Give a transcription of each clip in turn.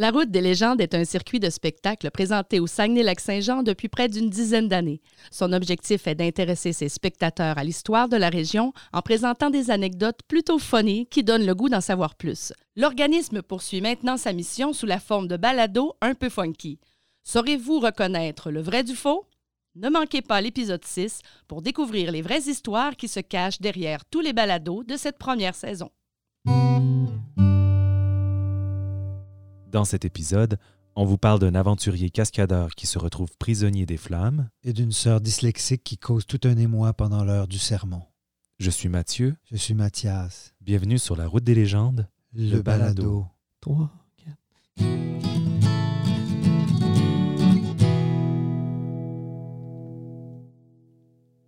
La route des légendes est un circuit de spectacle présenté au Saguenay-Lac-Saint-Jean depuis près d'une dizaine d'années. Son objectif est d'intéresser ses spectateurs à l'histoire de la région en présentant des anecdotes plutôt funny qui donnent le goût d'en savoir plus. L'organisme poursuit maintenant sa mission sous la forme de balado un peu funky. Saurez-vous reconnaître le vrai du faux? Ne manquez pas l'épisode 6 pour découvrir les vraies histoires qui se cachent derrière tous les balados de cette première saison. Dans cet épisode, on vous parle d'un aventurier cascadeur qui se retrouve prisonnier des flammes. Et d'une sœur dyslexique qui cause tout un émoi pendant l'heure du sermon. Je suis Mathieu. Je suis Mathias. Bienvenue sur la route des légendes. Le, Le balado. balado. 3, 4.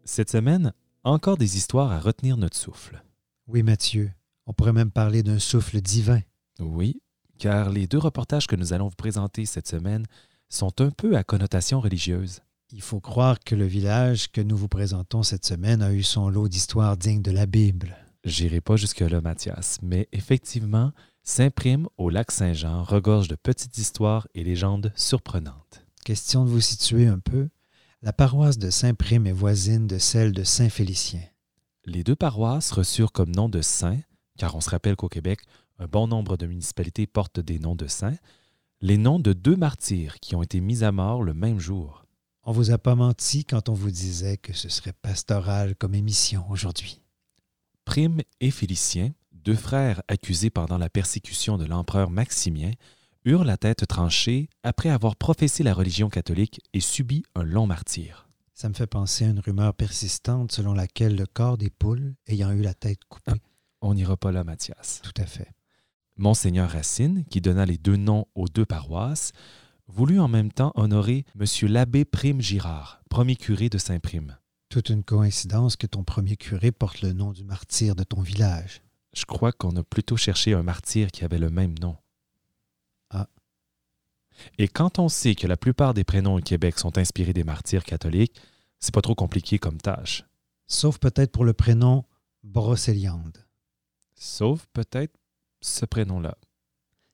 Cette semaine, encore des histoires à retenir notre souffle. Oui, Mathieu. On pourrait même parler d'un souffle divin. Oui, car les deux reportages que nous allons vous présenter cette semaine sont un peu à connotation religieuse. Il faut croire que le village que nous vous présentons cette semaine a eu son lot d'histoires dignes de la Bible. J'irai pas jusque-là, Mathias, mais effectivement, Saint-Prime au lac Saint-Jean regorge de petites histoires et légendes surprenantes. Question de vous situer un peu. La paroisse de Saint-Prime est voisine de celle de Saint-Félicien. Les deux paroisses reçurent comme nom de saints, car on se rappelle qu'au Québec, un bon nombre de municipalités portent des noms de saints, les noms de deux martyrs qui ont été mis à mort le même jour. On vous a pas menti quand on vous disait que ce serait pastoral comme émission aujourd'hui. Prime et Félicien, deux frères accusés pendant la persécution de l'empereur Maximien, eurent la tête tranchée après avoir professé la religion catholique et subi un long martyre. Ça me fait penser à une rumeur persistante selon laquelle le corps des poules ayant eu la tête coupée. On n'ira pas là, Mathias. Tout à fait. Monseigneur Racine, qui donna les deux noms aux deux paroisses, voulut en même temps honorer M. l'abbé Prime Girard, premier curé de Saint-Prime. Toute une coïncidence que ton premier curé porte le nom du martyr de ton village. Je crois qu'on a plutôt cherché un martyr qui avait le même nom. Ah. Et quand on sait que la plupart des prénoms au Québec sont inspirés des martyrs catholiques, c'est pas trop compliqué comme tâche. Sauf peut-être pour le prénom Brocéliande. Sauf peut-être ce prénom-là.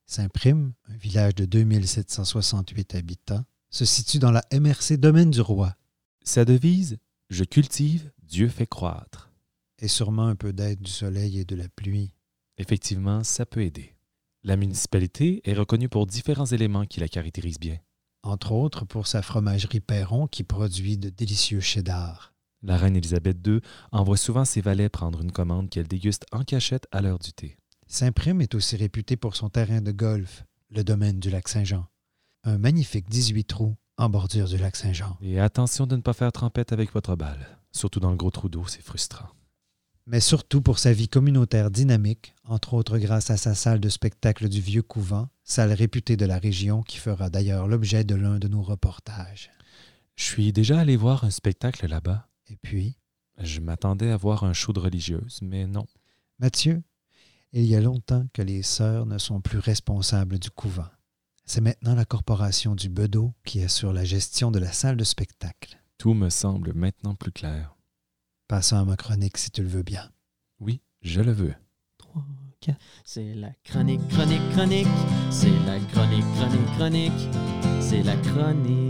Saint-Prime, un village de 2768 habitants, se situe dans la MRC Domaine du Roi Sa devise Je cultive, Dieu fait croître. et sûrement un peu d'aide du soleil et de la pluie. Effectivement, ça peut aider. La municipalité est reconnue pour différents éléments qui la caractérisent bien. Entre autres pour sa fromagerie Perron qui produit de délicieux cheddar. La reine Élisabeth II envoie souvent ses valets prendre une commande qu'elle déguste en cachette à l'heure du thé. Saint-Prime est aussi réputé pour son terrain de golf, le domaine du lac Saint-Jean. Un magnifique 18 trous en bordure du lac Saint-Jean. Et attention de ne pas faire trempette avec votre balle. Surtout dans le gros trou d'eau, c'est frustrant. mais surtout pour sa vie communautaire dynamique, entre autres grâce à sa salle de spectacle du Vieux Couvent, salle réputée de la région qui fera d'ailleurs l'objet de l'un de nos reportages. Je suis déjà allé voir un spectacle là-bas. Et puis, Je m'attendais à voir un show de religieuse, mais non. Mathieu, il y a longtemps que les sœurs ne sont plus responsables du couvent. C'est maintenant la corporation du Bedeau qui assure la gestion de la salle de spectacle. Tout me semble maintenant plus clair. Passons à ma chronique si tu le veux bien. Oui, je le veux. 3, 4. C'est la chronique, chronique, chronique. C'est la chronique, chronique, chronique. C'est la chronique.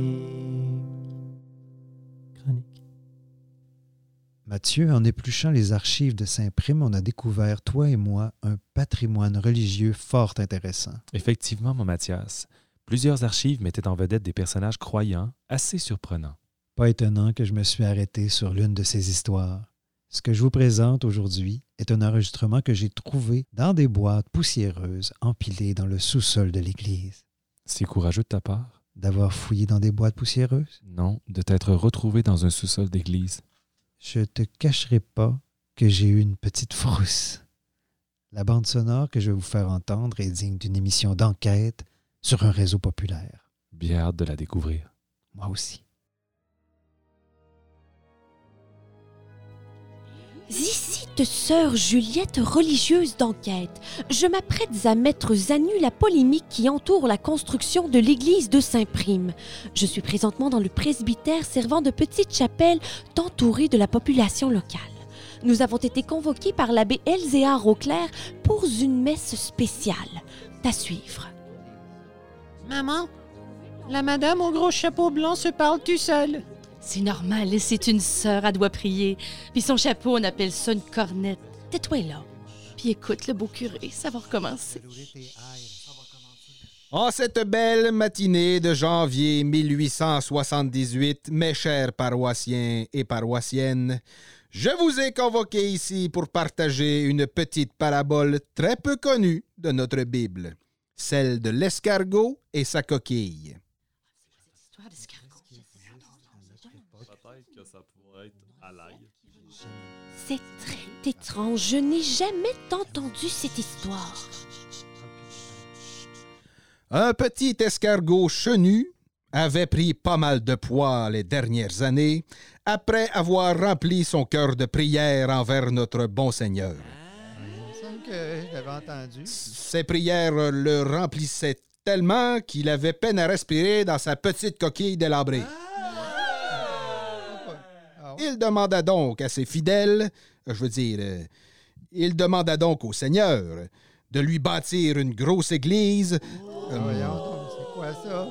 Mathieu, en épluchant les archives de Saint-Prime, on a découvert, toi et moi, un patrimoine religieux fort intéressant. Effectivement, mon Mathias, plusieurs archives mettaient en vedette des personnages croyants assez surprenants. Pas étonnant que je me suis arrêté sur l'une de ces histoires. Ce que je vous présente aujourd'hui est un enregistrement que j'ai trouvé dans des boîtes poussiéreuses empilées dans le sous-sol de l'église. C'est courageux de ta part? D'avoir fouillé dans des boîtes poussiéreuses? Non, de t'être retrouvé dans un sous-sol d'église. Je te cacherai pas que j'ai eu une petite frousse. La bande sonore que je vais vous faire entendre est digne d'une émission d'enquête sur un réseau populaire. Bien hâte de la découvrir. Moi aussi. Ici sœur Juliette, religieuse d'enquête. Je m'apprête à mettre à nu la polémique qui entoure la construction de l'église de Saint-Prime. Je suis présentement dans le presbytère servant de petite chapelle entourée de la population locale. Nous avons été convoqués par l'abbé Elzéar Auclair pour une messe spéciale. À suivre. Maman, la madame au gros chapeau blanc se parle tout seul. C'est normal, c'est une sœur, elle doit prier. Puis son chapeau, on appelle ça une cornette. Tais-toi là. Puis écoute, le beau curé, ça va recommencer. En cette belle matinée de janvier 1878, mes chers paroissiens et paroissiennes, je vous ai convoqué ici pour partager une petite parabole très peu connue de notre Bible, celle de l'escargot et sa coquille. C'est très étrange. Je n'ai jamais entendu cette histoire. Un petit escargot chenu avait pris pas mal de poids les dernières années après avoir rempli son cœur de prière envers notre bon Seigneur. Entendu. Ses prières le remplissaient tellement qu'il avait peine à respirer dans sa petite coquille délabrée. Ah. Il demanda donc à ses fidèles, je veux dire, euh, il demanda donc au Seigneur de lui bâtir une grosse église, c'est quoi ça?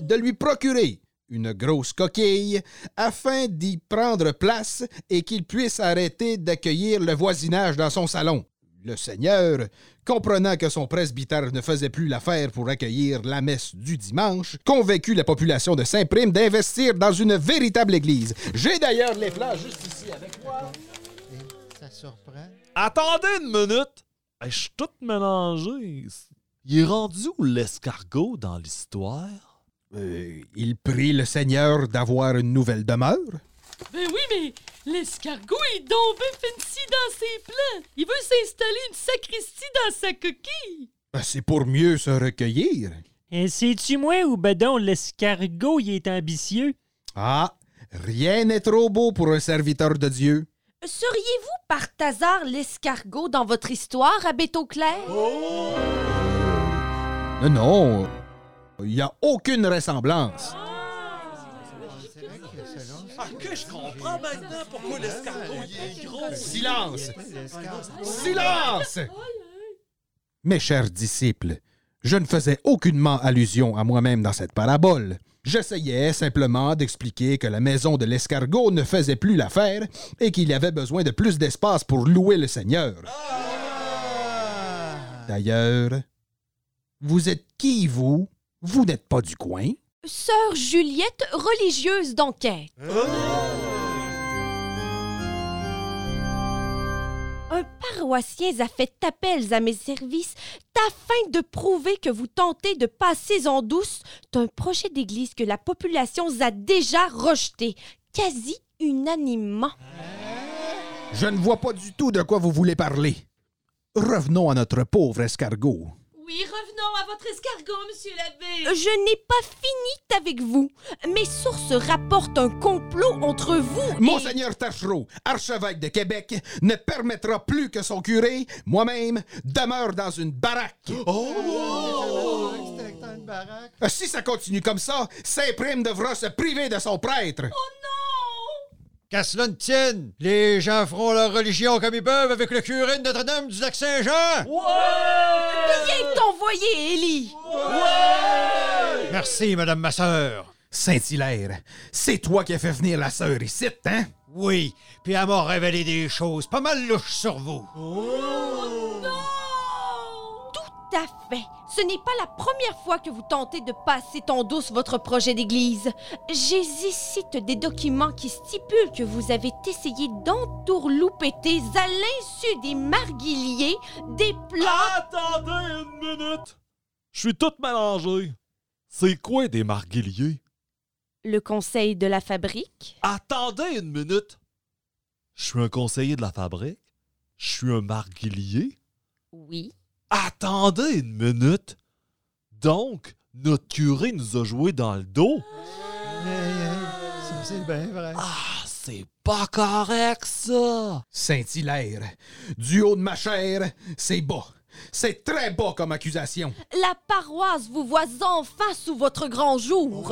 de lui procurer une grosse coquille afin d'y prendre place et qu'il puisse arrêter d'accueillir le voisinage dans son salon. Le Seigneur, comprenant que son presbytère ne faisait plus l'affaire pour accueillir la messe du dimanche, convaincu la population de Saint-Prime d'investir dans une véritable église. J'ai d'ailleurs les plans juste ici avec moi. Ça surprend. Attendez une minute! Je suis tout mélangé. Il est rendu où l'escargot dans l'histoire? Euh, il prie le Seigneur d'avoir une nouvelle demeure. Ben oui, mais l'escargot est donc fancy dans ses plans. Il veut s'installer une sacristie dans sa coquille. Ben, C'est pour mieux se recueillir. Et sais-tu moi ou bedon l'escargot il est ambitieux? Ah, rien n'est trop beau pour un serviteur de Dieu. Seriez-vous par hasard l'escargot dans votre histoire, Abbé Clair? Non, non, il n'y a aucune ressemblance. Je comprends maintenant pourquoi l'escargot est gros. Silence! Silence! Mes chers disciples, je ne faisais aucunement allusion à moi-même dans cette parabole. J'essayais simplement d'expliquer que la maison de l'escargot ne faisait plus l'affaire et qu'il y avait besoin de plus d'espace pour louer le Seigneur. D'ailleurs, vous êtes qui, vous? Vous n'êtes pas du coin? Sœur Juliette, religieuse d'enquête. Un paroissien a fait appel à mes services afin de prouver que vous tentez de passer en douce d'un projet d'église que la population a déjà rejeté, quasi unanimement. Je ne vois pas du tout de quoi vous voulez parler. Revenons à notre pauvre escargot. Oui, revenons à votre escargot, monsieur l'abbé. Je n'ai pas fini avec vous. Mes sources rapportent un complot entre vous et... Monseigneur Tachereau, archevêque de Québec, ne permettra plus que son curé, moi-même, demeure dans une baraque. Baraque. Euh, Si ça continue comme ça, Saint-Prime devra se priver de son prêtre. Qu'à cela ne tienne, les gens feront leur religion comme ils peuvent avec le curé de Notre-Dame du Lac-Saint-Jean. Bien t'envoyer, Élie. Merci, Madame ma sœur. Saint-Hilaire, c'est toi qui as fait venir la sœur ici, hein? Oui, puis elle m'a révélé des choses pas mal louches sur vous. Tout à fait. Ce n'est pas la première fois que vous tentez de passer en douce votre projet d'église. J'ai ici des documents qui stipulent que vous avez essayé d'entourloupeter à l'insu des marguilliers des plans. Attendez une minute! Je suis tout mélangé. C'est quoi des marguilliers? Le conseil de la fabrique. Attendez une minute! Je suis un conseiller de la fabrique? Je suis un marguillier? Oui. Attendez une minute! Donc, notre curé nous a joué dans le dos? Ça, c'est bien vrai. Ah, c'est pas correct, ça! Saint-Hilaire, du haut de ma chair, c'est bas. C'est très bas comme accusation. La paroisse vous voit enfin sous votre grand jour.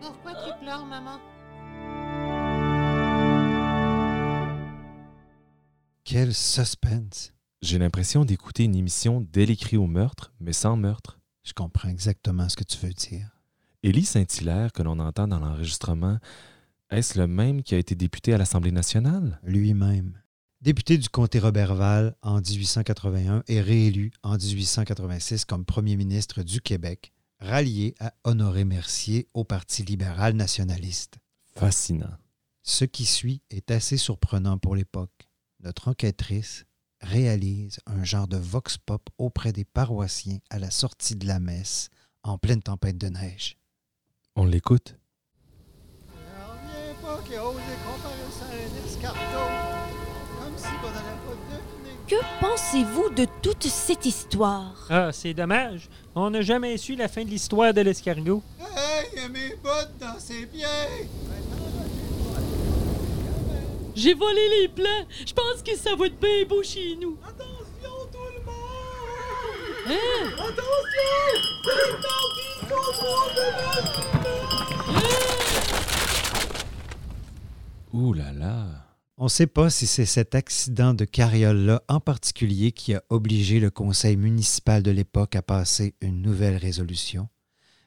Pourquoi tu pleures, maman? Quel suspense. J'ai l'impression d'écouter une émission d'elle écrit au meurtre, mais sans meurtre. Je comprends exactement ce que tu veux dire. Élie Saint-Hilaire, que l'on entend dans l'enregistrement, est-ce le même qui a été député à l'Assemblée nationale? Lui-même. Député du comté Roberval en 1881 et réélu en 1886 comme premier ministre du Québec, rallié à Honoré Mercier au Parti libéral nationaliste. Fascinant. Ce qui suit est assez surprenant pour l'époque. Notre enquêtrice réalise un genre de vox pop auprès des paroissiens à la sortie de la messe en pleine tempête de neige. On l'écoute. Que pensez-vous de toute cette histoire? Ah, c'est dommage. On n'a jamais su la fin de l'histoire de l'escargot. Hey, mes bottes dans ses pieds! J'ai volé les plans. Je pense que ça va être bien beau chez nous. Attention, tout le monde! Hein? Attention! C'est qu'on voit Ouh là là. On ne sait pas si c'est cet accident de carriole-là en particulier qui a obligé le conseil municipal de l'époque à passer une nouvelle résolution,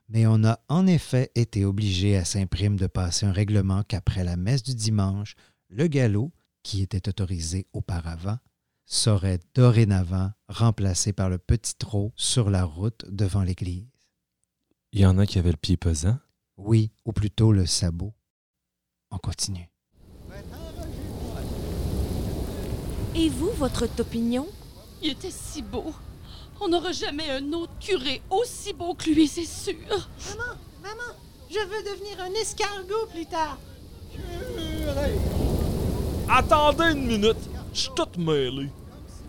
mais on a en effet été obligé à Saint-Prime de passer un règlement qu'après la messe du dimanche, le galop, qui était autorisé auparavant, serait dorénavant remplacé par le petit trot sur la route devant l'église. Il y en a qui avaient le pied pesant. Oui, ou plutôt le sabot. On continue. Et vous, votre opinion? Il était si beau. On n'aura jamais un autre curé aussi beau que lui, c'est sûr. Maman, maman, je veux devenir un escargot plus tard. Attendez une minute! Je suis tout mêlé.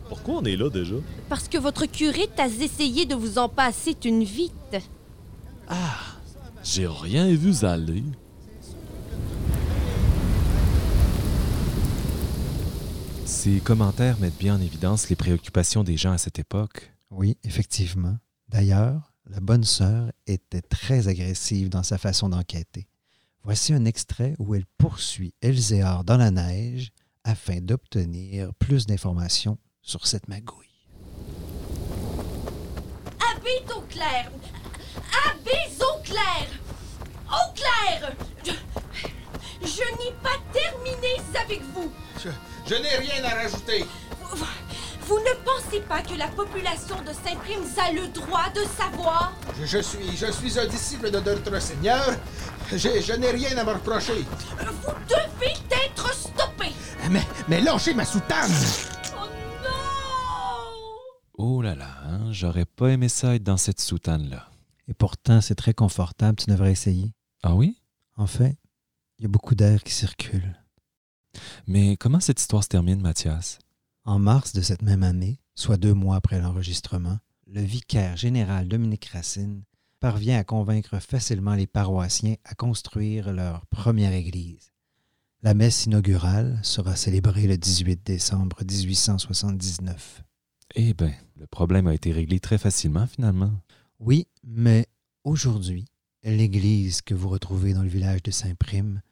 Pourquoi on est là déjà? Parce que votre curé t'a essayé de vous en passer une vite. J'ai rien vu aller. Ces commentaires mettent bien en évidence les préoccupations des gens à cette époque. Oui, effectivement. D'ailleurs, la bonne sœur était très agressive dans sa façon d'enquêter. Voici un extrait où elle poursuit Elzéar dans la neige afin d'obtenir plus d'informations sur cette magouille. Habite au clair Habite au clair Au clair Je, je n'ai pas terminé avec vous. Je, je n'ai rien à rajouter. Vous, ne pensez pas que la population de Saint-Prime a le droit de savoir? Je, je suis, je suis un disciple de notre Seigneur. Je, je n'ai rien à me reprocher. Vous devez être stoppé Mais, mais lâchez ma soutane! Oh non Oh là là, hein, j'aurais pas aimé ça être dans cette soutane-là. Et pourtant, c'est très confortable, tu devrais essayer. Ah oui? En fait, il y a beaucoup d'air qui circule. Mais comment cette histoire se termine, Mathias? En mars de cette même année, soit deux mois après l'enregistrement, le vicaire général Dominique Racine parvient à convaincre facilement les paroissiens à construire leur première église. La messe inaugurale sera célébrée le 18 décembre 1879. Eh bien, le problème a été réglé très facilement finalement. Oui, mais aujourd'hui, l'église que vous retrouvez dans le village de Saint-Prime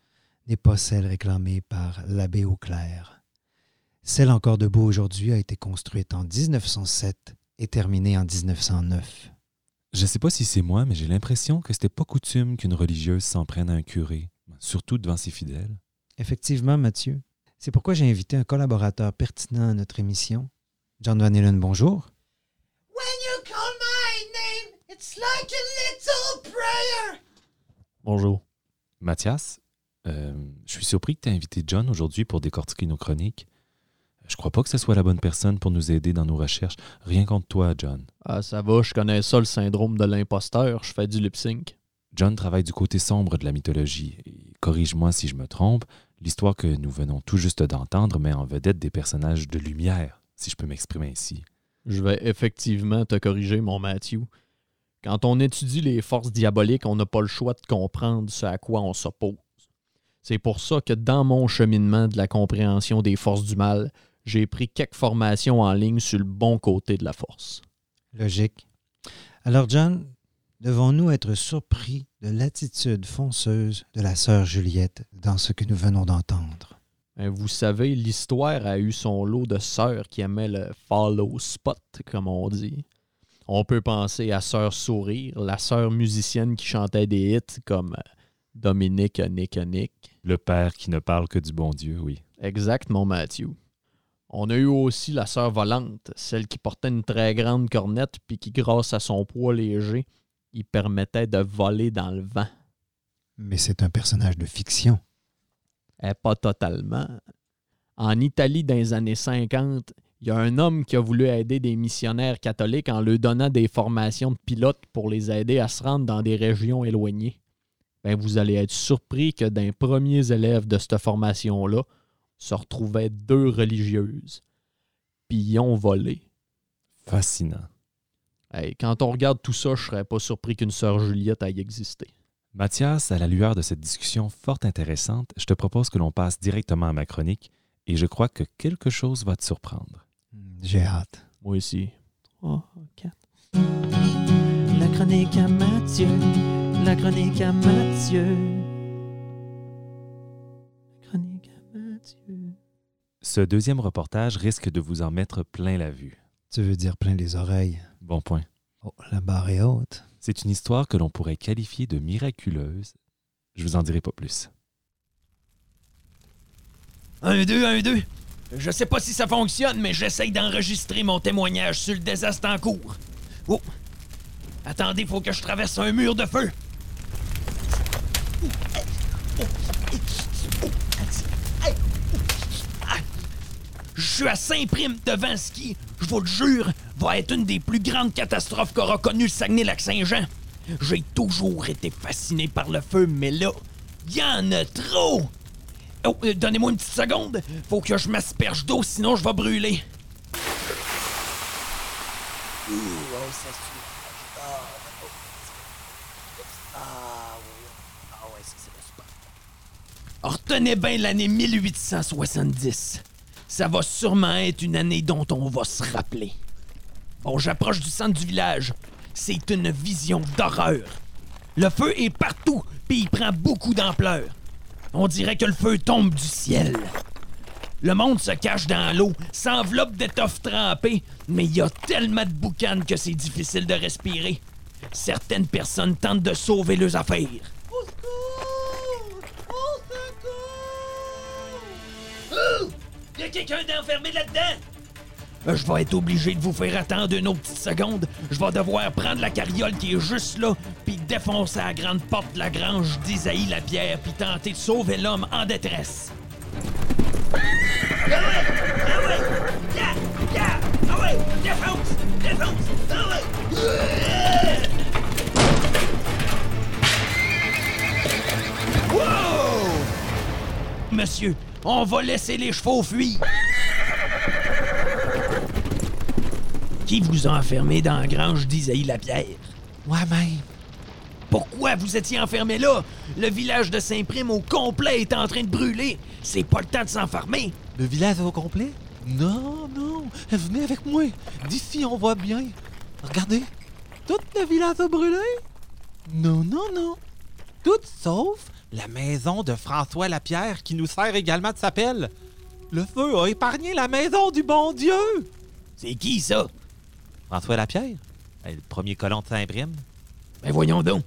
n'est pas celle réclamée par l'abbé Auclair. Celle encore debout aujourd'hui a été construite en 1907 et terminée en 1909. Je sais pas si c'est moi, mais j'ai l'impression que c'était pas coutume qu'une religieuse s'en prenne à un curé, surtout devant ses fidèles. Effectivement, Mathieu. C'est pourquoi j'ai invité un collaborateur pertinent à notre émission. John Van Halen, bonjour. When you call my name, it's like a little prayer. Bonjour. Mathias, euh, je suis surpris que tu aies invité John aujourd'hui pour décortiquer nos chroniques. Je crois pas que ce soit la bonne personne pour nous aider dans nos recherches. Rien contre toi, John. Ah, ça va, je connais ça, le syndrome de l'imposteur. Je fais du lip sync. John travaille du côté sombre de la mythologie. Et corrige-moi si je me trompe, l'histoire que nous venons tout juste d'entendre met en vedette des personnages de lumière, si je peux m'exprimer ainsi. Je vais effectivement te corriger, mon Matthew. Quand on étudie les forces diaboliques, on n'a pas le choix de comprendre ce à quoi on s'oppose. C'est pour ça que dans mon cheminement de la compréhension des forces du mal, j'ai pris quelques formations en ligne sur le bon côté de la force. Logique. Alors, John, devons-nous être surpris de l'attitude fonceuse de la sœur Juliette dans ce que nous venons d'entendre? Ben, vous savez, l'histoire a eu son lot de sœurs qui aimaient le follow spot, comme on dit. On peut penser à Sœur Sourire, la sœur musicienne qui chantait des hits comme euh, Dominique Nick Nick. Le père qui ne parle que du bon Dieu, oui. Exact, mon Matthew. On a eu aussi la sœur volante, celle qui portait une très grande cornette puis qui, grâce à son poids léger, y permettait de voler dans le vent. Mais c'est un personnage de fiction. Eh, pas totalement. En Italie, dans les années 50, il y a un homme qui a voulu aider des missionnaires catholiques en leur donnant des formations de pilotes pour les aider à se rendre dans des régions éloignées. Ben, vous allez être surpris que d'un premiers élèves de cette formation-là se retrouvaient deux religieuses. Puis ils ont volé. Fascinant. Hey, quand on regarde tout ça, je serais pas surpris qu'une sœur Juliette aille exister. Mathias, à la lueur de cette discussion fort intéressante, je te propose que l'on passe directement à ma chronique et je crois que quelque chose va te surprendre. J'ai hâte. Moi aussi. Trois, quatre. La chronique à Mathieu. La chronique à Mathieu. Ce deuxième reportage risque de vous en mettre plein la vue. Tu veux dire plein les oreilles. Bon point. Oh, la barre est haute. C'est une histoire que l'on pourrait qualifier de miraculeuse. Je vous en dirai pas plus. Un, deux, un, deux. Je sais pas si ça fonctionne, mais j'essaye d'enregistrer mon témoignage sur le désastre en cours. Oh! Attendez, faut que je traverse un mur de feu. Je suis à Saint-Prime devant ce qui, je vous le jure, va être une des plus grandes catastrophes qu'aura connu le Saguenay-Lac-Saint-Jean. J'ai toujours été fasciné par le feu, mais là, y en a trop! Oh, euh, donnez-moi une petite seconde. Faut que je m'asperge d'eau, sinon je vais brûler. Ouh, oh, ça suit. Ah, oh. Ah, oui. Ah, ouais, ça, c'est spot. Retenez bien l'année 1870. Ça va sûrement être une année dont on va se rappeler. Bon, j'approche du centre du village. C'est une vision d'horreur. Le feu est partout, puis il prend beaucoup d'ampleur. On dirait que le feu tombe du ciel. Le monde se cache dans l'eau, s'enveloppe d'étoffes trempées, mais il y a tellement de boucanes que c'est difficile de respirer. Certaines personnes tentent de sauver leurs affaires. A quelqu'un d'enfermé là-dedans? Euh, Je vais être obligé de vous faire attendre une autre petite seconde. Je vais devoir prendre la carriole qui est juste là, puis défoncer la grande porte de la grange d'Isaïe Lapierre, puis tenter de sauver l'homme en détresse. Ah ouais! Ah ouais! Yeah! Yeah! Ah ouais! Défonce! Défonce! Ah ouais! Wow! Monsieur, on va laisser les chevaux fuir. Qui vous a enfermé dans la grange d'Isaïe Lapierre? Moi-même. Pourquoi vous étiez enfermé là? Le village de Saint-Prime au complet est en train de brûler. C'est pas le temps de s'enfermer. Le village au complet? Non, non. Venez avec moi. D'ici, on voit bien. Regardez. Tout le village a brûlé? Non, non, non. Tout sauf la maison de François Lapierre qui nous sert également de s'appelle. Le feu a épargné la maison du bon Dieu. C'est qui ça? François Lapierre? Eh, Le premier colon de Saint-Prime? Ben voyons donc.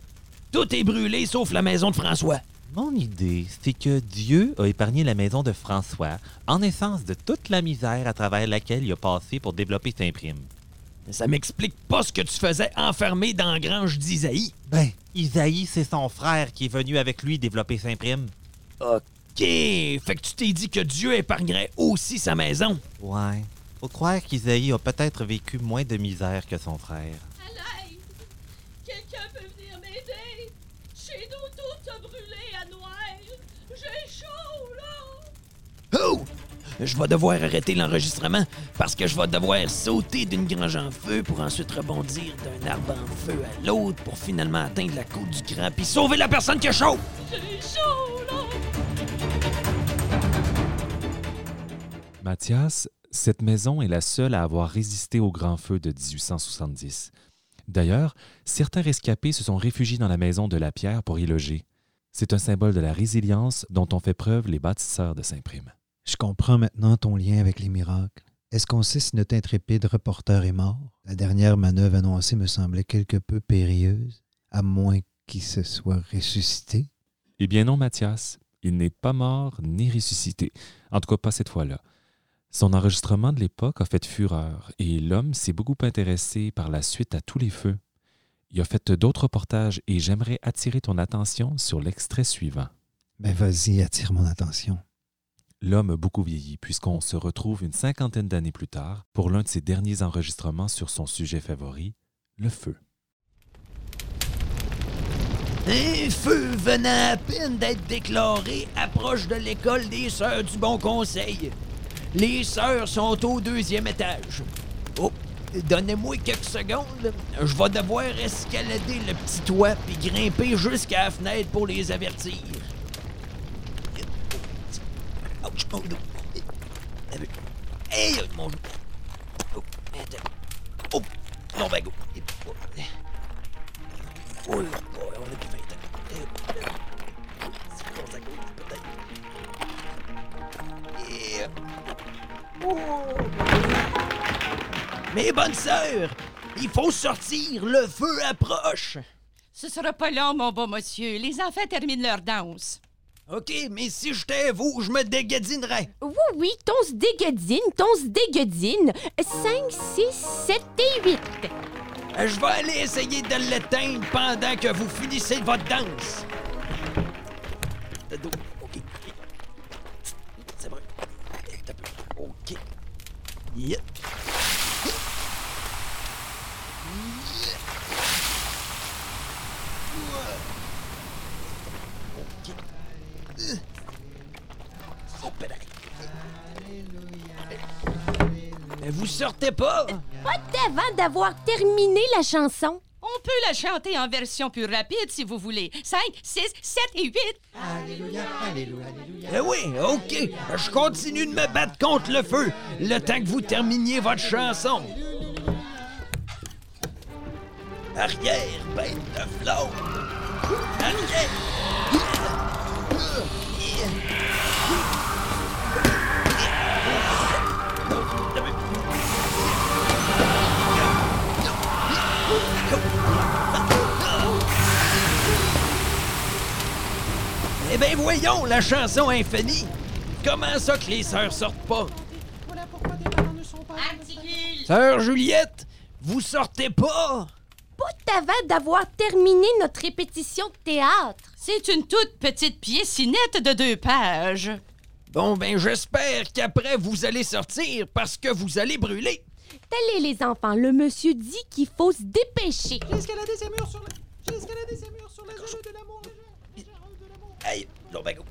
Tout est brûlé sauf la maison de François. Mon idée, c'est que Dieu a épargné la maison de François en essence de toute la misère à travers laquelle il a passé pour développer Saint-Prime. Ça m'explique pas ce que tu faisais enfermé dans la grange d'Isaïe. Ben, Isaïe, c'est son frère qui est venu avec lui développer Saint-Prime. OK. Fait que tu t'es dit que Dieu épargnerait aussi sa maison. Ouais. Faut croire qu'Isaïe a peut-être vécu moins de misère que son frère. À l'aide! Quelqu'un peut venir m'aider! Chez nous, tout a brûlé à noir! J'ai chaud, là! Oh! Je vais devoir arrêter l'enregistrement parce que je vais devoir sauter d'une grange en feu pour ensuite rebondir d'un arbre en feu à l'autre pour finalement atteindre la côte du grand puis sauver la personne qui a chaud. Mathias, cette maison est la seule à avoir résisté au grand feu de 1870. D'ailleurs, certains rescapés se sont réfugiés dans la maison de la Pierre pour y loger. C'est un symbole de la résilience dont ont fait preuve les bâtisseurs de Saint-Prime. Je comprends maintenant ton lien avec les miracles. Est-ce qu'on sait si notre intrépide reporter est mort? La dernière manœuvre annoncée me semblait quelque peu périlleuse, à moins qu'il se soit ressuscité. Eh bien non, Mathias, il n'est pas mort ni ressuscité. En tout cas, pas cette fois-là. Son enregistrement de l'époque a fait fureur et l'homme s'est beaucoup intéressé par la suite à tous les feux. Il a fait d'autres reportages et j'aimerais attirer ton attention sur l'extrait suivant. Ben vas-y, attire mon attention. L'homme a beaucoup vieilli puisqu'on se retrouve une cinquantaine d'années plus tard pour l'un de ses derniers enregistrements sur son sujet favori, le feu. Un feu venant à peine d'être déclaré approche de l'école des Sœurs du Bon Conseil. Les sœurs sont au deuxième étage. Oh, donnez-moi quelques secondes. Je vais devoir escalader le petit toit puis grimper jusqu'à la fenêtre pour les avertir. Ouch, oh, non. Hey, mon... Oh, attends. Oh, non, ben go. Oh, oh, on a plus faim. C'est bon, ça goûte, peut-être. Yeah. Oh. Mes bonnes sœurs, il faut sortir, le feu approche. Ce sera pas long, mon beau monsieur. Les enfants terminent leur danse. OK, mais si j'étais vous, je me dégadinerais. Oui, oui, ton se dégadine, ton se dégadine. 5, 6, 7 et 8. Euh, Je vais aller essayer de l'éteindre pendant que vous finissez votre danse. OK. C'est vrai. OK. Yep. Pas! Pas avant d'avoir terminé la chanson. On peut la chanter en version plus rapide si vous voulez. 5, 6, 7 et 8. Eh oui, OK. Je continue de me battre contre le feu le temps que vous terminiez votre chanson. Arrière, bête de flamme. Arrière. Voyons, la chanson infinie. Comment ça que les sœurs sortent pas? Sœur Juliette, vous sortez pas? Pas avant d'avoir terminé notre répétition de théâtre. C'est une toute petite piécinette de deux pages. Bon, ben j'espère qu'après vous allez sortir parce que vous allez brûler. Allez, les enfants, le monsieur dit qu'il faut se dépêcher. J'ai escaladé ces murs sur la... J'ai escaladé ces murs sur la journée de l'amour. les gens, de l'amour. Hey, non, ben go.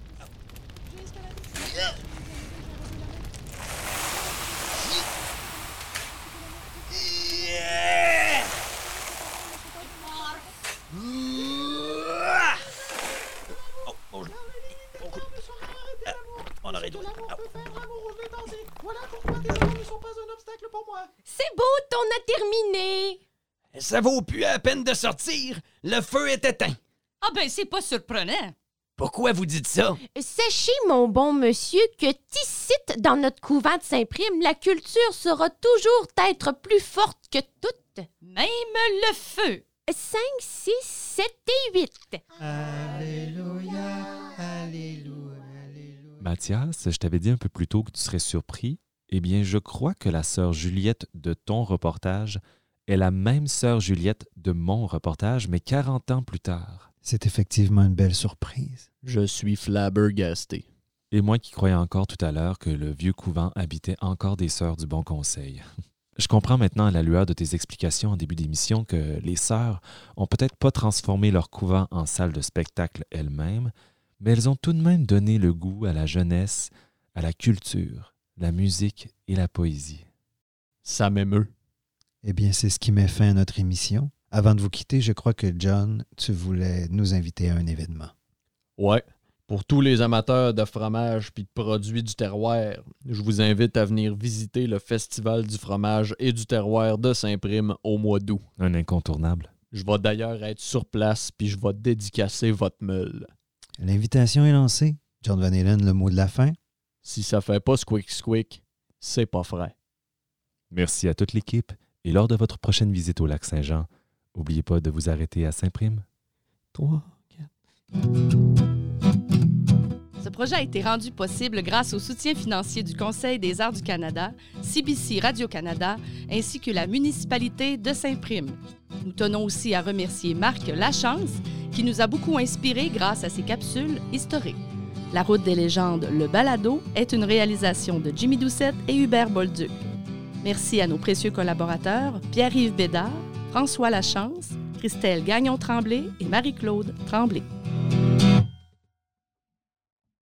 J'ai escaladé... Yeah! Oh. Ah, On arrête. L'amour Ah, peut faire l'amour, je vais danser. Voilà pourquoi tes amours ne sont pas un obstacle pour moi. C'est beau, t'en as terminé. Ça vaut plus la peine de sortir. Le feu est éteint. Ah ben, c'est pas surprenant. Pourquoi vous dites ça? Sachez, mon bon monsieur, que ici, dans notre couvent de Saint-Prime, la culture sera toujours être plus forte que toute. Même le feu. 5, 6, 7 et 8. Mathias, je t'avais dit un peu plus tôt que tu serais surpris. Eh bien, je crois que la sœur Juliette de ton reportage est la même sœur Juliette de mon reportage, mais 40 ans plus tard. C'est effectivement une belle surprise. Je suis flabbergasté. Et moi qui croyais encore tout à l'heure que le vieux couvent habitait encore des sœurs du Bon Conseil. Je comprends maintenant à la lueur de tes explications en début d'émission que les sœurs ont peut-être pas transformé leur couvent en salle de spectacle elles-mêmes, mais elles ont tout de même donné le goût à la jeunesse, à la culture, la musique et la poésie. Ça m'émeut. Eh bien, c'est ce qui met fin à notre émission. Avant de vous quitter, je crois que John, tu voulais nous inviter à un événement. Ouais. Pour tous les amateurs de fromage puis de produits du terroir, je vous invite à venir visiter le Festival du fromage et du terroir de Saint-Prime au mois d'août. Un incontournable. Je vais d'ailleurs être sur place puis je vais dédicacer votre meule. L'invitation est lancée. John Van Halen, le mot de la fin. Si ça fait pas squick squick, c'est pas frais. Merci à toute l'équipe et lors de votre prochaine visite au lac Saint-Jean, n'oubliez pas de vous arrêter à Saint-Prime. 3, Ce projet a été rendu possible grâce au soutien financier du Conseil des arts du Canada, CBC Radio-Canada ainsi que la municipalité de Saint-Prime. Nous tenons aussi à remercier Marc Lachance qui nous a beaucoup inspirés grâce à ses capsules historiques. La route des légendes, le balado, est une réalisation de Jimmy Doucette et Hubert Bolduc. Merci à nos précieux collaborateurs Pierre-Yves Bédard, François Lachance, Christelle Gagnon-Tremblay et Marie-Claude Tremblay.